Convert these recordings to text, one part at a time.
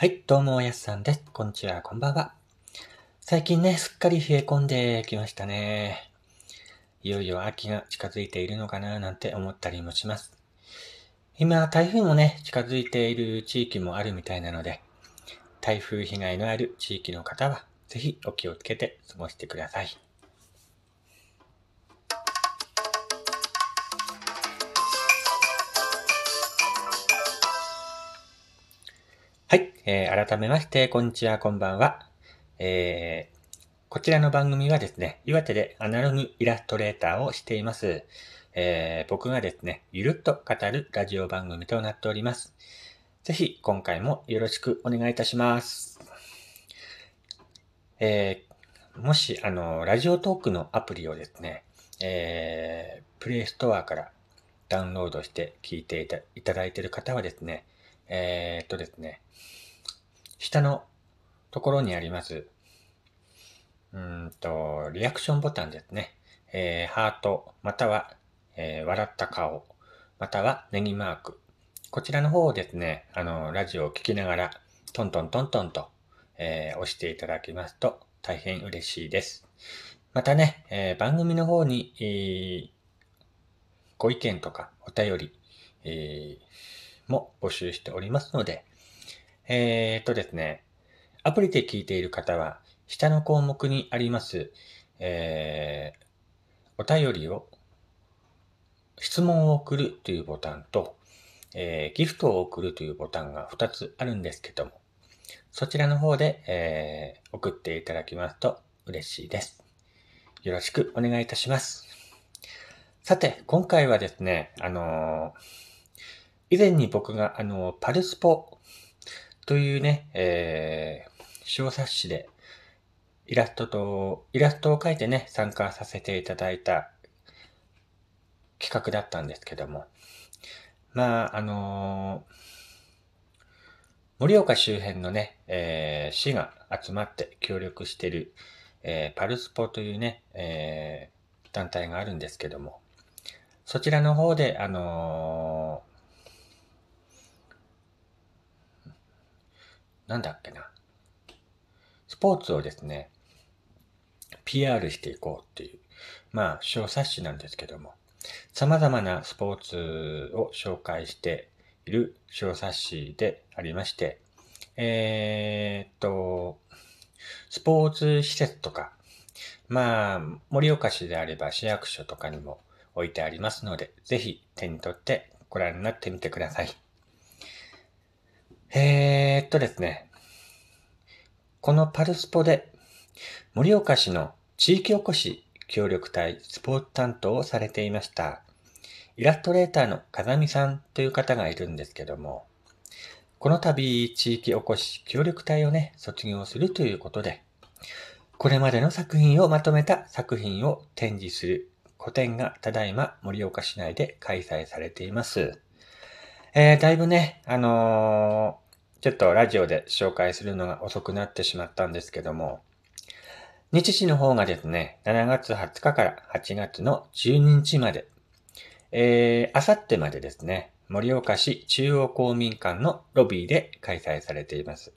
はい、どうも、やすさんです。こんにちは、こんばんは。最近ね、すっかり冷え込んできましたね。いよいよ秋が近づいているのかななんて思ったりもします。今、台風もね、近づいている地域もあるみたいなので、台風被害のある地域の方は、ぜひお気をつけて過ごしてください。えー改めまして、こんにちは、こんばんは。えーこちらの番組はですね、岩手でアナログイラストレーターをしています。えー僕がですね、ゆるっと語るラジオ番組となっております。ぜひ、今回もよろしくお願いいたします。えーもし、あの、ラジオトークのアプリをですね、えープレイストアからダウンロードして聞いていただいている方はですね、えーっとですね、下のところにあります、うんと、リアクションボタンですね。えーハート、または、えー笑った顔、またはネギマーク。こちらの方をですね、あの、ラジオを聞きながら、トントントントンと、えー押していただきますと大変嬉しいです。またね、え番組の方に、えーご意見とかお便り、えも募集しておりますので、えーっとですね、アプリで聞いている方は、下の項目にあります、えーお便りを、質問を送るというボタンと、えーギフトを送るというボタンが2つあるんですけども、そちらの方で、えー送っていただきますと嬉しいです。よろしくお願いいたします。さて、今回はですね、あのー以前に僕が、あのーパルスポというね、えー小冊子でイラストと、イラストを描いてね、参加させていただいた企画だったんですけども、まあ、あのー盛岡周辺のね、えー市が集まって協力してる、えーパルスポというね、えー団体があるんですけども、そちらの方で、あのなんだっけな、スポーツをですね、PR していこうっていう、まあ、小冊子なんですけども、様々なスポーツを紹介している小冊子でありまして、えーっと、スポーツ施設とか、まあ、盛岡市であれば市役所とかにも置いてありますので、ぜひ手に取ってご覧になってみてください。えーっとですね、このパルスポで盛岡市の地域おこし協力隊スポーツ担当をされていました。イラストレーターの風見さんという方がいるんですけども、この度地域おこし協力隊をね、卒業するということで、これまでの作品をまとめた作品を展示する個展がただいま盛岡市内で開催されています。えー、だいぶね、あのーちょっとラジオで紹介するのが遅くなってしまったんですけども、日時の方がですね、7月20日から8月の12日まで、えー、あさってまでですね、盛岡市中央公民館のロビーで開催されています。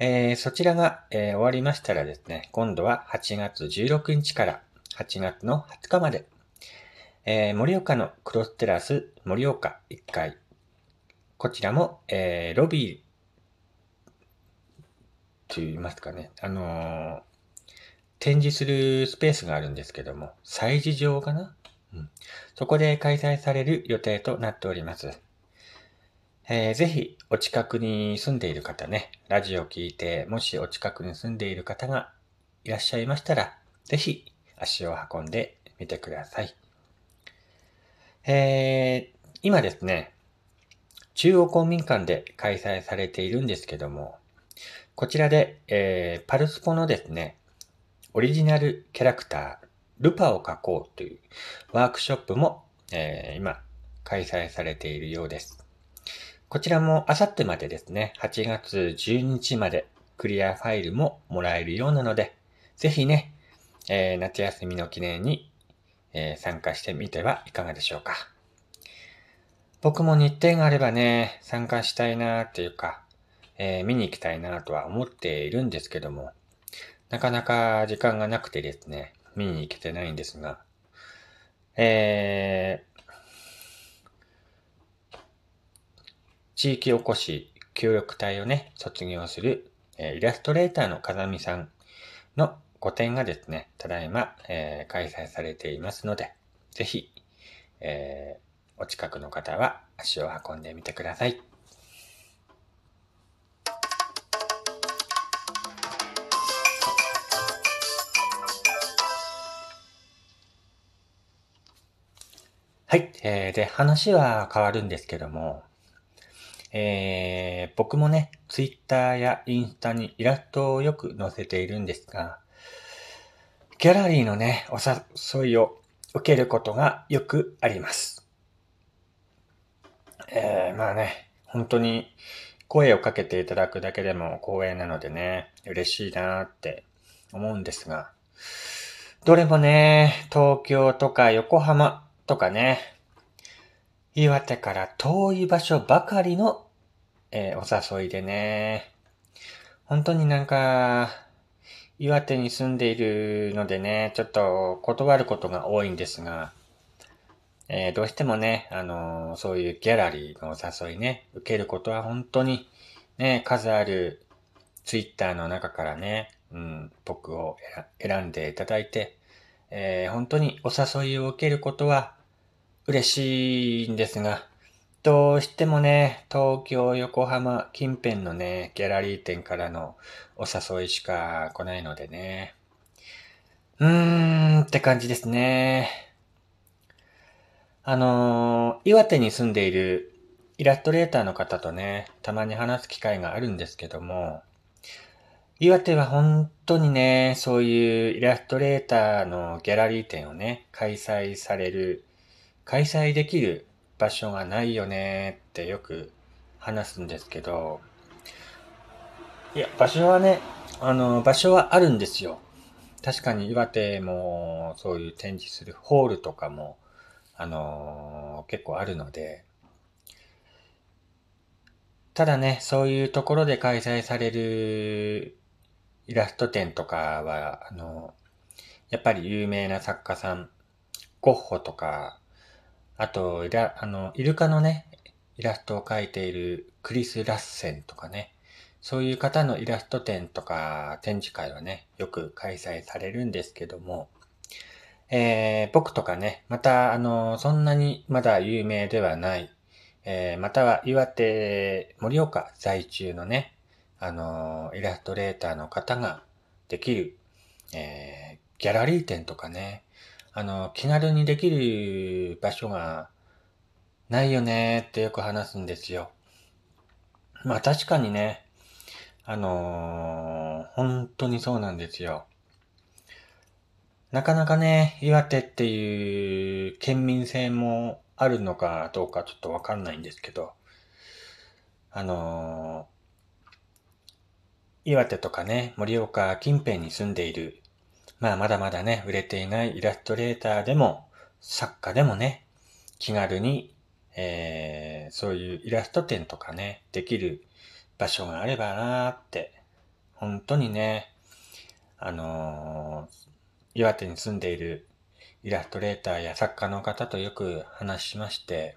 えーそちらが、えー終わりましたらですね、今度は8月16日から8月の20日まで、えー盛岡のクロステラス盛岡1階、こちらも、えーロビーと言いますかね、あのー展示するスペースがあるんですけども、催事場かな、うん、そこで開催される予定となっております。えーぜひ、お近くに住んでいる方ね、ラジオを聞いて、もしお近くに住んでいる方がいらっしゃいましたら、ぜひ足を運んでみてください。えー今ですね、中央公民館で開催されているんですけども、こちらで、えーパルスポのですね、オリジナルキャラクター、ルパを描こうというワークショップも、えー今開催されているようです。こちらもあさってまでですね、8月12日までクリアファイルももらえるようなので、ぜひね、えー夏休みの記念に、えー参加してみてはいかがでしょうか。僕も日程があればね、参加したいなっていうか、えー、見に行きたいなとは思っているんですけども、なかなか時間がなくてですね、見に行けてないんですが、えー、地域おこし協力隊をね、卒業する、えー、イラストレーターの風見さんの個展がですね、ただいま、えー、開催されていますので、ぜひ、えー、お近くの方は足を運んでみてください。はい。えー、で、話は変わるんですけども、えー、僕もね、ツイッターやインスタにイラストをよく載せているんですが、ギャラリーのね、お誘いを受けることがよくあります。えー、まあね、本当に声をかけていただくだけでも光栄なのでね、嬉しいなって思うんですが、どれもね、東京とか横浜とかね、岩手から遠い場所ばかりの、えー、お誘いでね、本当になんか、岩手に住んでいるのでね、ちょっと断ることが多いんですが、えー、どうしてもね、あのー、そういうギャラリーのお誘いね、受けることは本当にね、数あるツイッターの中からね、うん、僕を選んでいただいて、えー、本当にお誘いを受けることは嬉しいんですが、どうしてもね、東京、横浜近辺のね、ギャラリー店からのお誘いしか来ないのでね。うーんって感じですね。あのー、岩手に住んでいるイラストレーターの方とね、たまに話す機会があるんですけども、岩手は本当にね、そういうイラストレーターのギャラリー展をね、開催される開催できる場所がないよねってよく話すんですけど、いや、場所はね、あの、場所はあるんですよ。確かに岩手もそういう展示するホールとかも、あの結構あるので、ただね、そういうところで開催されるイラスト展とかは、あの、やっぱり有名な作家さん、ゴッホとか、あと、イラ、あの、イルカのね、イラストを描いているクリス・ラッセンとかね、そういう方のイラスト展とか展示会はね、よく開催されるんですけども、えー、僕とかね、また、あの、そんなにまだ有名ではない、えー、または岩手、盛岡在中のね、あの、イラストレーターの方ができる、えー、ギャラリー展とかね、あの、気軽にできる場所がないよねってよく話すんですよ。まあ確かにね、あのー、本当にそうなんですよ。なかなかね、岩手っていう県民性もあるのかどうかちょっとわかんないんですけど、あのー、岩手とかね、盛岡近辺に住んでいるまあまだまだね、売れていないイラストレーターでも、作家でもね、気軽に、えー、そういうイラスト展とかね、できる場所があればなーって、本当にね、あのー、岩手に住んでいるイラストレーターや作家の方とよく話しまして、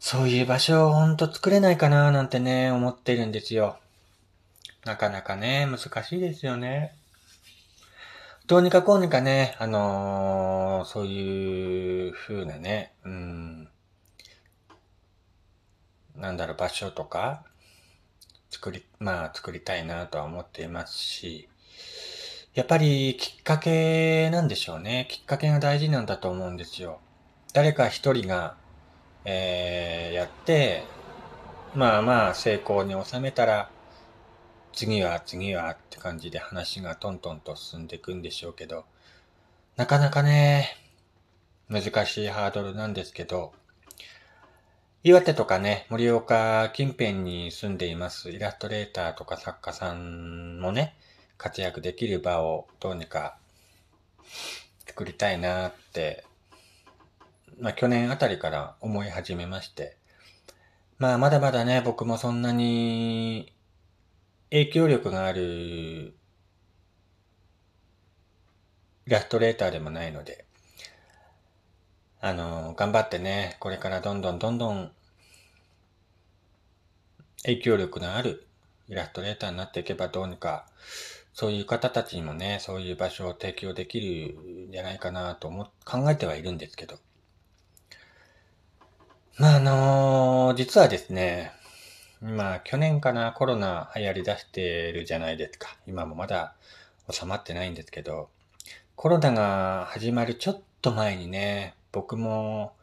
そういう場所をほんと作れないかななんてね、思ってるんですよ。なかなかね、難しいですよね。どうにかこうにかね、あのー、そういう風なね、うん、なんだろう、場所とか、作り、まあ作りたいなとは思っていますし、やっぱりきっかけなんでしょうね。きっかけが大事なんだと思うんですよ。誰か一人が、えー、やって、まあまあ成功に収めたら、次は次はって感じで話がトントンと進んでいくんでしょうけど、なかなかね、難しいハードルなんですけど、岩手とかね、盛岡近辺に住んでいますイラストレーターとか作家さんもね、活躍できる場をどうにか作りたいなって、まあ去年あたりから思い始めまして、まあまだまだね、僕もそんなに影響力があるイラストレーターでもないので、あの、頑張ってね、これからどんどんどんどん影響力のあるイラストレーターになっていけばどうにか、そういう方たちにもね、そういう場所を提供できるんじゃないかなと思、考えてはいるんですけど。まあ、あのー、実はですね、今、去年かな、コロナ流行り出してるじゃないですか。今もまだ収まってないんですけど、コロナが始まるちょっと前にね、僕も、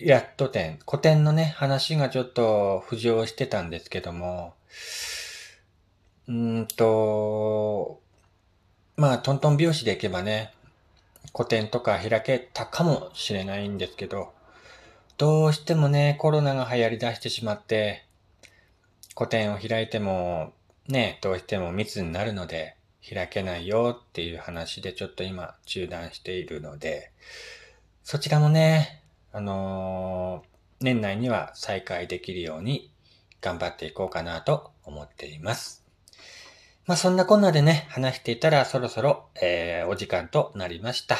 やっと展、古典のね、話がちょっと浮上してたんですけども、うんと、まあ、トントン拍子でいけばね、古典とか開けたかもしれないんですけど、どうしてもね、コロナが流行り出してしまって、個展を開いても、ね、どうしても密になるので、開けないよっていう話でちょっと今中断しているので、そちらもね、あのー、年内には再開できるように頑張っていこうかなと思っています。まあそんなこんなでね、話していたらそろそろ、えー、お時間となりました。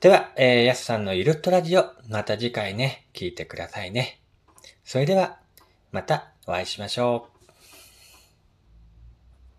では、えー、やすさんのイルットラジオ、また次回ね、聞いてくださいね。それでは、またお会いしましょう。